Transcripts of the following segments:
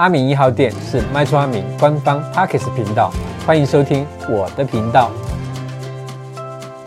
阿明一号店是卖厝阿明官方 Podcast 频道，欢迎收听我的频道。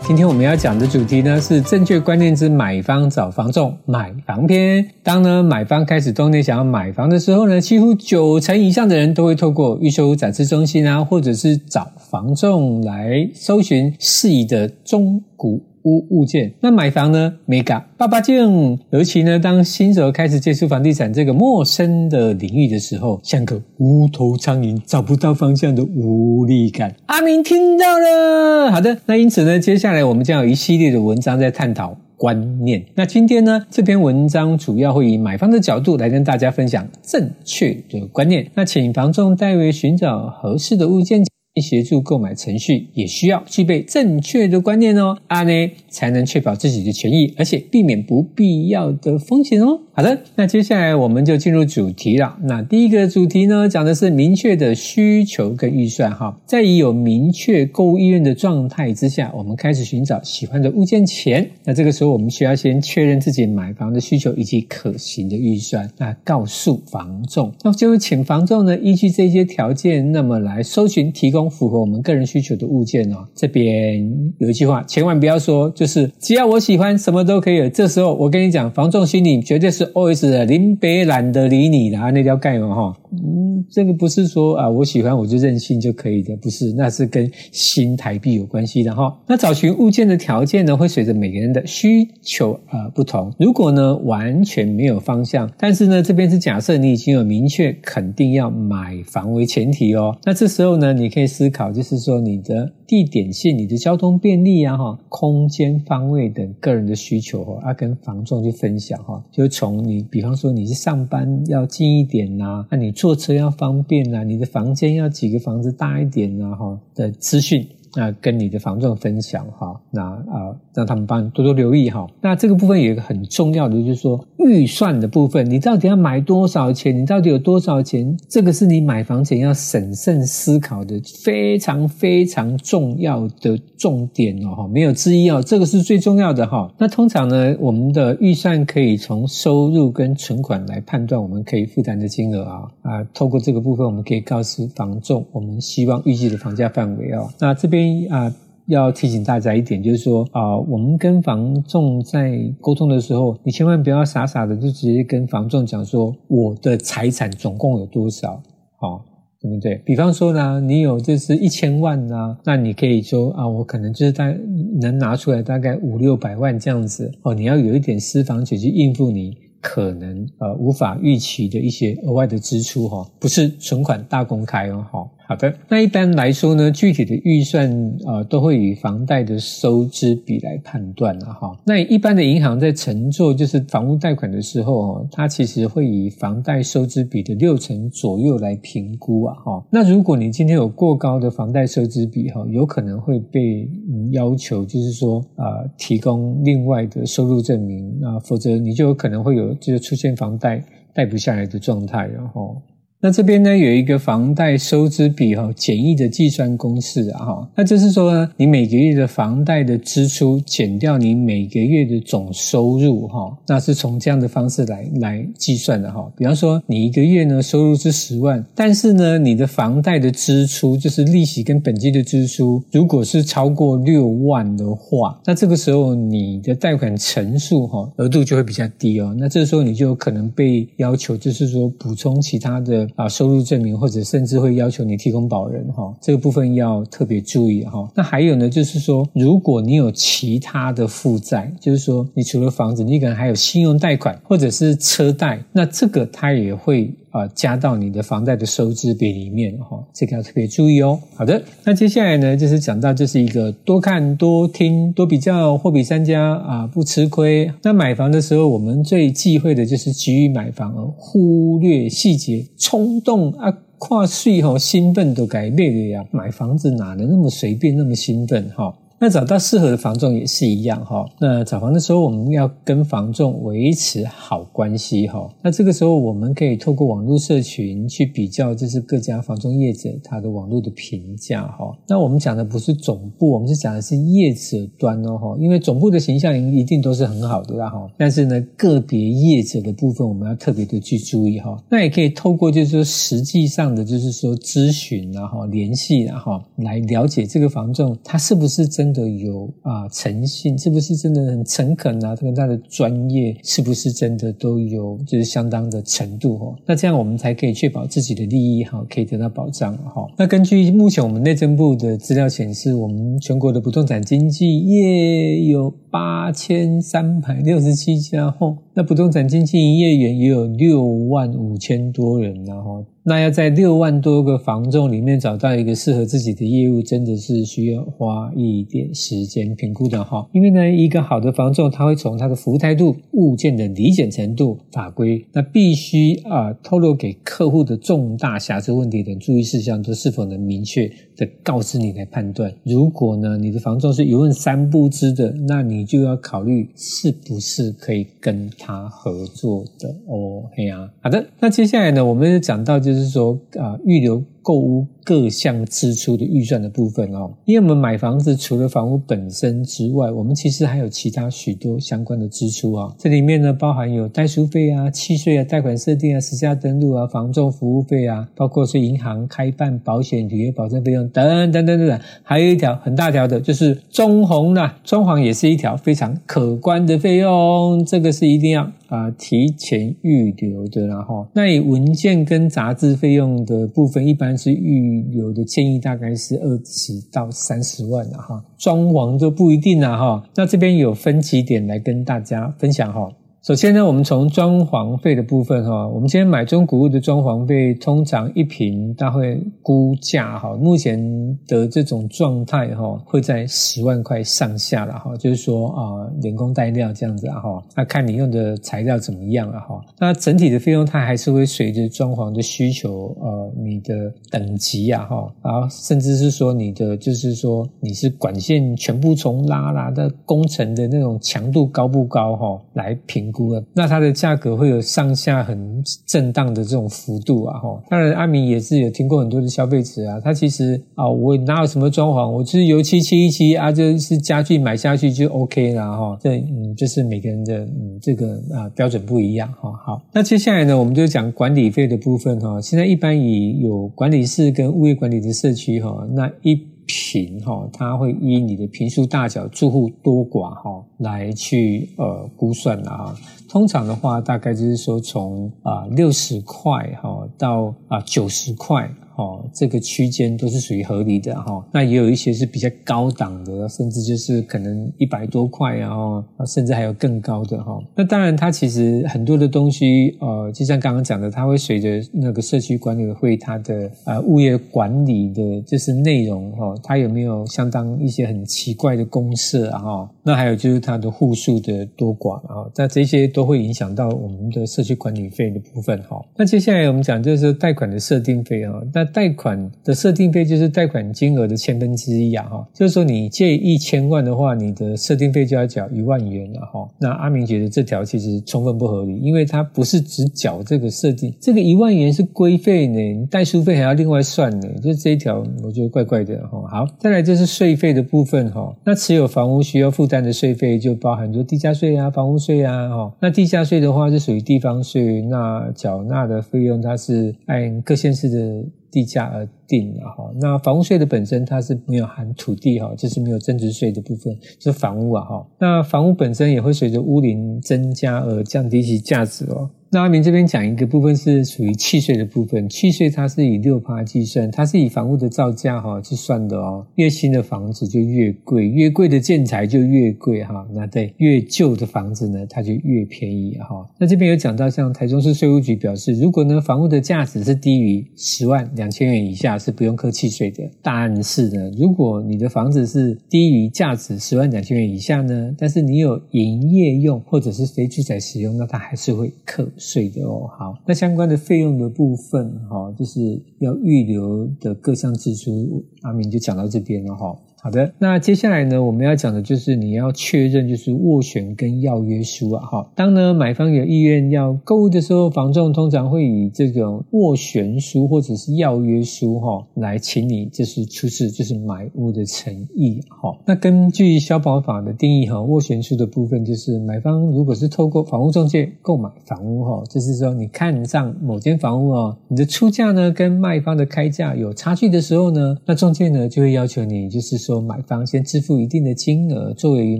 今天我们要讲的主题呢是正确观念之买方找房仲买房篇。当呢买方开始动念想要买房的时候呢，几乎九成以上的人都会透过预售展示中心啊，或者是找房仲来搜寻适宜的中古。物物件，那买房呢？Mega 爸爸镜，尤其呢，当新手开始接触房地产这个陌生的领域的时候，像个无头苍蝇找不到方向的无力感。阿明听到了，好的，那因此呢，接下来我们将有一系列的文章在探讨观念。那今天呢，这篇文章主要会以买方的角度来跟大家分享正确的观念。那请房仲代为寻找合适的物件。协助购买程序也需要具备正确的观念哦，啊呢才能确保自己的权益，而且避免不必要的风险哦。好的，那接下来我们就进入主题了。那第一个主题呢，讲的是明确的需求跟预算哈。在已有明确购物意愿的状态之下，我们开始寻找喜欢的物件前，那这个时候我们需要先确认自己买房的需求以及可行的预算。那告诉房仲，那就请房仲呢依据这些条件，那么来搜寻提供符合我们个人需求的物件哦。这边有一句话，千万不要说，就是只要我喜欢，什么都可以。这时候我跟你讲，房仲心理绝对是。always 的林北懒得理你啊，那条盖嘛哈，嗯，这个不是说啊，我喜欢我就任性就可以的，不是，那是跟新台币有关系的哈。那找寻物件的条件呢，会随着每个人的需求而、不同。如果呢完全没有方向，但是呢这边是假设你已经有明确肯定要买房为前提哦，那这时候呢你可以思考，就是说你的地点线、你的交通便利啊哈、空间方位等个人的需求哈，要跟房仲去分享哈，就从。你比方说你是上班要近一点呐，那你坐车要方便呐，你的房间要几个房子大一点呐，哈的资讯。那跟你的房仲分享哈，那啊让他们帮多多留意哈。那这个部分有一个很重要的，就是说预算的部分，你到底要买多少钱？你到底有多少钱？这个是你买房前要审慎思考的非常非常重要的重点哦，没有之一哦，这个是最重要的哈。那通常呢，我们的预算可以从收入跟存款来判断我们可以负担的金额啊啊，透过这个部分，我们可以告诉房仲我们希望预计的房价范围哦。那这边。啊，要提醒大家一点，就是说啊，我们跟房仲在沟通的时候，你千万不要傻傻的就直接跟房仲讲说我的财产总共有多少，好，对不对？比方说呢，你有就是一千万啊，那你可以说啊，我可能就是大能拿出来大概五六百万这样子哦，你要有一点私房钱去应付你可能呃无法预期的一些额外的支出哈，不是存款大公开哦，哈。好的，那一般来说呢，具体的预算、呃，都会以房贷的收支比来判断了哈。那一般的银行在承做就是房屋贷款的时候哦，它其实会以房贷收支比的六成左右来评估啊哈。那如果你今天有过高的房贷收支比哈，有可能会被要求就是说啊、提供另外的收入证明啊，否则你就有可能会有就是出现房贷贷不下来的状态，然后。那这边呢，有一个房贷收支比哈简易的计算公式啊哈，那就是说呢，你每个月的房贷的支出减掉你每个月的总收入哈，那是从这样的方式来来计算的哈。比方说你一个月呢收入是十万，但是呢你的房贷的支出就是利息跟本金的支出，如果是超过六万的话，那这个时候你的贷款成数哈额度就会比较低哦。那这时候你就可能被要求就是说补充其他的。啊，收入证明或者甚至会要求你提供保人哈，这个部分要特别注意哈。那还有呢，就是说，如果你有其他的负债，就是说，你除了房子，你可能还有信用贷款或者是车贷，那这个它也会啊加到你的房贷的收支比里面哈，这个要特别注意哦。好的，那接下来呢，就是讲到这是一个多看多听多比较，货比三家啊，不吃亏。那买房的时候，我们最忌讳的就是急于买房而忽略细节，冲。动啊，跨税哈，兴奋都改变了呀！买房子哪能那么随便，那么兴奋哈？那找到适合的房仲也是一样哈。那找房的时候，我们要跟房仲维持好关系哈。那这个时候，我们可以透过网络社群去比较，就是各家房仲业者他的网络的评价哈。那我们讲的不是总部，我们是讲的是业者端哦哈。因为总部的形象一定都是很好的啦哈。但是呢，个别业者的部分，我们要特别的去注意哈。那也可以透过就是说实际上的就是说咨询然后联系然后来了解这个房仲他是不是真。的有啊，诚信是不是真的很诚恳啊？他跟他的专业是不是真的都有就是相当的程度哦？那这样我们才可以确保自己的利益哈，可以得到保障哈。那根据目前我们内政部的资料显示，我们全国的不动产经纪业有八千三百六十七家哦，那不动产经纪营业员也有六万五千多人然后。那要在六万多个房仲里面找到一个适合自己的业务，真的是需要花一点时间评估的哈。因为呢，一个好的房仲，他会从他的服务态度、物件的理解程度、法规，那必须啊透露给客户的重大瑕疵问题等注意事项，都是否能明确的告知你来判断。如果呢，你的房仲是一问三不知的，那你就要考虑是不是可以跟他合作的哦。嘿呀，好的，那接下来呢，我们讲到就是说啊，预留。购屋各项支出的预算的部分哦，因为我们买房子除了房屋本身之外，我们其实还有其他许多相关的支出啊。这里面呢，包含有代书费啊、契税啊、贷款设定啊、实价登录啊、房仲服务费啊，包括是银行开办、保险、履约保证费用等等等等等。还有一条很大条的，就是装潢啦，装潢也是一条非常可观的费用，这个是一定要啊提前预留的。然后，那以文件跟杂志费用的部分，一般。是预留的建议大概是二十到三十万了哈，装潢就不一定了哈。那这边有分几点来跟大家分享哈。首先呢，我们从装潢费的部分哈，我们今天买中古屋的装潢费，通常一平大概估价哈，目前的这种状态哈，会在十万块上下了哈，就是说啊，人工带料这样子啊哈，那看你用的材料怎么样了哈。那整体的费用它还是会随着装潢的需求呃，你的等级呀哈，然后甚至是说你的就是说你是管线全部重拉啦的工程的那种强度高不高哈，来评。那它的价格会有上下很震荡的这种幅度啊，哈。当然，阿明也是有听过很多的消费者啊，他其实啊，我哪有什么装潢，我就是油漆漆一漆啊，就是家具买下去就 OK 了哈。这嗯，就是每个人的嗯这个啊标准不一样哈。好，那接下来呢，我们就讲管理费的部分哈。现在一般以有管理室跟物业管理的社区哈，那一。平哈，它会依你的平数大小、住户多寡哈来去呃估算的哈。通常的话，大概就是说从啊六十块哈到啊九十块。哦，这个区间都是属于合理的哈。那也有一些是比较高档的，甚至就是可能一百多块，然后甚至还有更高的哈。那当然，它其实很多的东西，呃，就像刚刚讲的，它会随着那个社区管理会它的呃物业管理的就是内容哈，它有没有相当一些很奇怪的公设啊哈。那还有就是它的户数的多寡啊，那这些都会影响到我们的社区管理费的部分哈。那接下来我们讲就是贷款的设定费啊，那贷款的设定费就是贷款金额的千分之一啊，哈，就是说你借一千万的话，你的设定费就要缴一万元了，哈。那阿明觉得这条其实充分不合理，因为它不是只缴这个设定，这个一万元是规费呢，代书费还要另外算呢，就这一条我觉得怪怪的，哈。好，再来就是税费的部分，哈，那持有房屋需要负担的税费就包含说地价税啊、房屋税啊，哈。那地价税的话是属于地方税，那缴纳的费用它是按各县市的。地价而定了哈，那房屋税的本身它是没有含土地哈，就是没有增值税的部分，是房屋啊哈，那房屋本身也会随着屋龄增加而降低其价值哦。那阿明这边讲一个部分是属于契税的部分，契税它是以六趴计算，它是以房屋的造价哈去算的哦。越新的房子就越贵，越贵的建材就越贵哈。那对，越旧的房子呢，它就越便宜哈。那这边有讲到，像台中市税务局表示，如果呢房屋的价值是低于十万两千元以下，是不用扣契税的。但是呢，如果你的房子是低于价值十万两千元以下呢，但是你有营业用或者是非住宅使用，那它还是会扣税的哦，好，那相关的费用的部分，哈，就是要预留的各项支出，阿明就讲到这边了，哈。好的，那接下来呢，我们要讲的就是你要确认就是斡旋跟要约书啊，哈。当呢买方有意愿要购物的时候，房仲通常会以这种斡旋书或者是要约书哈来请你就是出示就是买屋的诚意哈。那根据消保法的定义哈，斡旋书的部分就是买方如果是透过房屋中介购买房屋哈，就是说你看上某间房屋啊，你的出价呢跟卖方的开价有差距的时候呢，那中介呢就会要求你就是说。说买方先支付一定的金额作为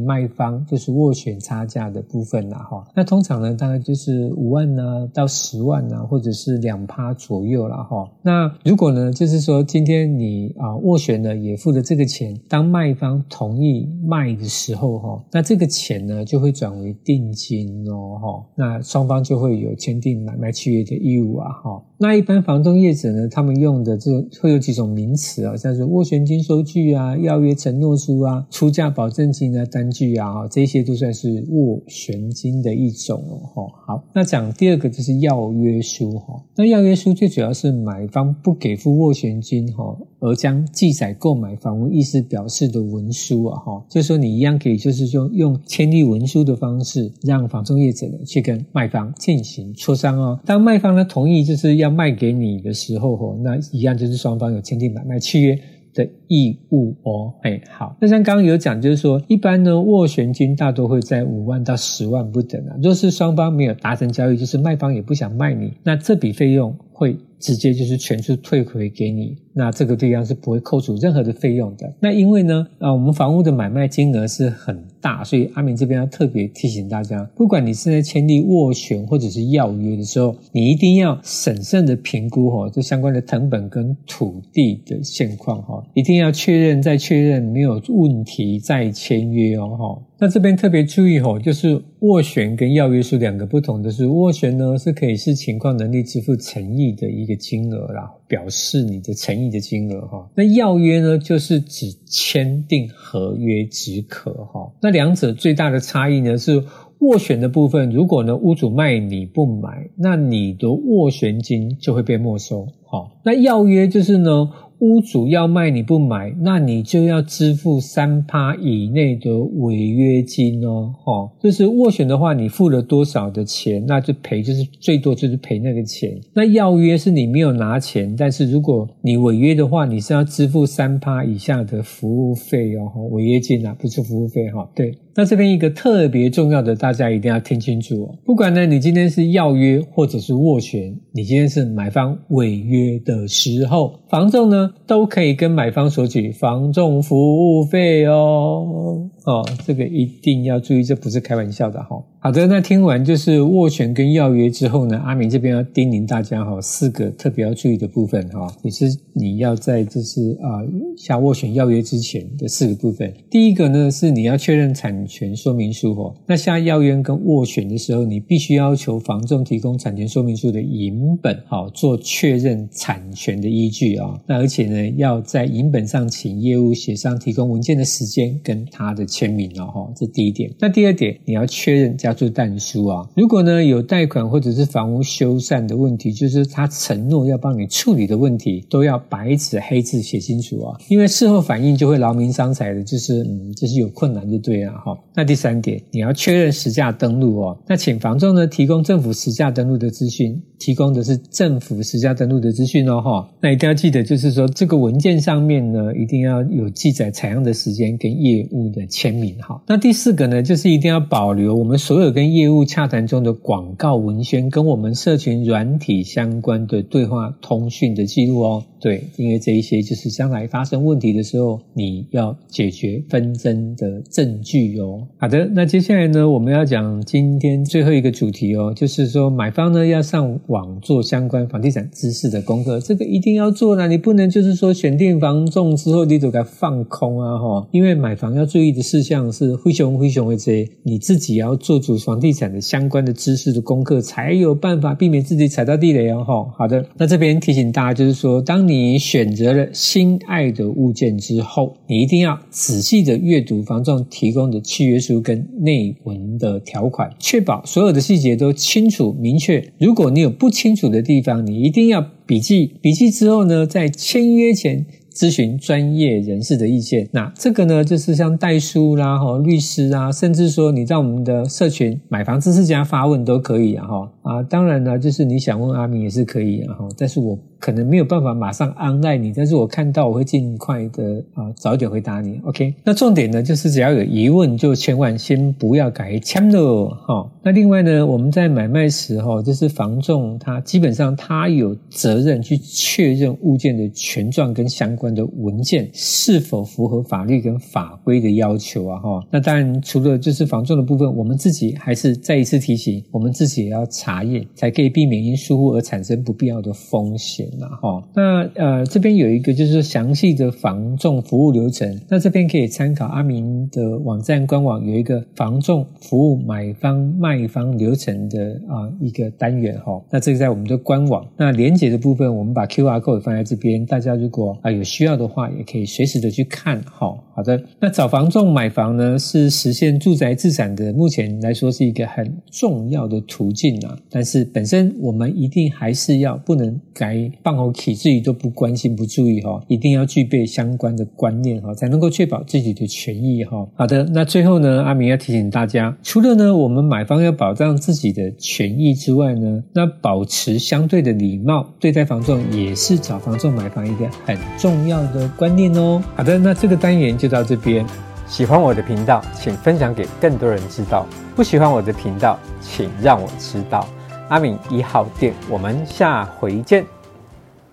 卖方就是斡旋差价的部分啦哈，那通常呢大概就是五万呢到十万呢，或者是两趴左右啦哈。那如果呢就是说今天你啊斡旋呢也付了这个钱，当卖方同意卖的时候哈，那这个钱呢就会转为定金哦哈，那双方就会有签订买卖契约的义务啊哈。那一般房东业者呢，他们用的这会有几种名词啊，像是斡旋金收据啊、要约承诺书啊、出价保证金啊、单据啊，这些都算是斡旋金的一种哦。好，那讲第二个就是要约书哈。那要约书最主要是买方不给付斡旋金哈，而将记载购买房屋意思表示的文书啊哈，就是说你一样可以就是说用签立文书的方式，让房仲业者呢去跟卖方进行磋商哦。当卖方呢同意就是要卖给你的时候哈，那一样就是双方有签订买卖契约的义务哦，哎，好，那像刚刚有讲，就是说，一般呢，斡旋金大多会在五万到十万不等啊。若是双方没有达成交易，就是卖方也不想卖你，那这笔费用会直接就是全数退回给你。那这个地方是不会扣除任何的费用的。那因为呢，啊，我们房屋的买卖金额是很大，所以阿明这边要特别提醒大家，不管你是在签订斡旋或者是要约的时候，你一定要审慎的评估哈，这相关的成本跟土地的现况哈，一定要确认再确认没有问题再签约哦哈。那这边特别注意哈，就是斡旋跟要约是两个不同的是，斡旋呢是可以视情况能力支付诚意的一个金额啦，表示你的诚意的金额哈。那要约呢，就是指签订合约即可哈。那两者最大的差异呢是斡旋的部分，如果呢屋主卖你不买，那你的斡旋金就会被没收。好，那要约就是呢。屋主要卖你不买，那你就要支付三趴以内的违约金哦，哈，就是斡旋的话，你付了多少的钱，那就赔，就是最多就是赔那个钱。那要约是你没有拿钱，但是如果你违约的话，你是要支付三趴以下的服务费哦，违约金啊，不是服务费哈，对。那这边一个特别重要的，大家一定要听清楚哦。不管呢，你今天是要约或者是斡旋，你今天是买方违约的时候，房仲呢都可以跟买方索取房仲服务费哦。哦，这个一定要注意，这不是开玩笑的哈。好的，那听完就是斡旋跟要约之后呢，阿明这边要叮咛大家哈，四个特别要注意的部分哈，也是你要在就是啊下斡旋要约之前的四个部分。第一个呢是你要确认产权说明书哈，那下要约跟斡旋的时候，你必须要求房仲提供产权说明书的影本，好做确认产权的依据啊。那而且呢，要在影本上请业务协商提供文件的时间跟他的签名哦哈，这第一点。那第二点，你要确认加注但书啊，如果呢有贷款或者是房屋修缮的问题，就是他承诺要帮你处理的问题，都要白纸黑字写清楚啊，因为事后反应就会劳民伤财的，就是嗯，就是有困难就对了哈。那第三点，你要确认实价登录哦，那请房仲呢提供政府实价登录的资讯，提供的是政府实价登录的资讯哦哈。那一定要记得，就是说这个文件上面呢，一定要有记载采样的时间跟业务的签名哈。那第四个呢，就是一定要保留我们所有。跟业务洽谈中的广告文宣，跟我们社群软体相关的对话通讯的记录哦。对，因为这一些就是将来发生问题的时候，你要解决纷争的证据哦。好的，那接下来呢，我们要讲今天最后一个主题哦，就是说买方呢要上网做相关房地产知识的功课，这个一定要做呢，你不能就是说选定房仲之后你就该放空啊哈，因为买房要注意的事项是灰熊灰熊会这些，你自己要做足房地产的相关的知识的功课，才有办法避免自己踩到地雷哦。好的，那这边提醒大家就是说，当你你选择了心爱的物件之后，你一定要仔细的阅读房仲提供的契约书跟内文的条款，确保所有的细节都清楚明确。如果你有不清楚的地方，你一定要笔记。笔记之后呢，在签约前咨询专业人士的意见。那这个呢，就是像代书啦、哈律师啊，甚至说你在我们的社群买房知识家发问都可以啊，哈啊，当然呢，就是你想问阿明也是可以啊，哈，但是我。可能没有办法马上安赖你，但是我看到我会尽快的啊早点回答你。OK，那重点呢就是只要有疑问就千万先不要改签了哈。那另外呢，我们在买卖时候，就是房仲他基本上他有责任去确认物件的权状跟相关的文件是否符合法律跟法规的要求啊哈。那当然除了就是防重的部分，我们自己还是再一次提醒，我们自己也要查验，才可以避免因疏忽而产生不必要的风险。那哈，那呃这边有一个就是详细的防重服务流程，那这边可以参考阿明的网站官网有一个防重服务买方卖方流程的啊一个单元哈，那这个在我们的官网，那连接的部分我们把 QR code 放在这边，大家如果啊有需要的话，也可以随时的去看哈。好的，那找房仲买房呢是实现住宅自产的，目前来说是一个很重要的途径啊，但是本身我们一定还是要不能改。放好体自己都不关心不注意哈，一定要具备相关的观念哈，才能够确保自己的权益哈。好的，那最后呢，阿明要提醒大家，除了呢我们买方要保障自己的权益之外呢，那保持相对的礼貌对待房仲也是找房仲买房一个很重要的观念哦。好的，那这个单元就到这边。喜欢我的频道，请分享给更多人知道；不喜欢我的频道，请让我知道。阿敏一号店，我们下回见。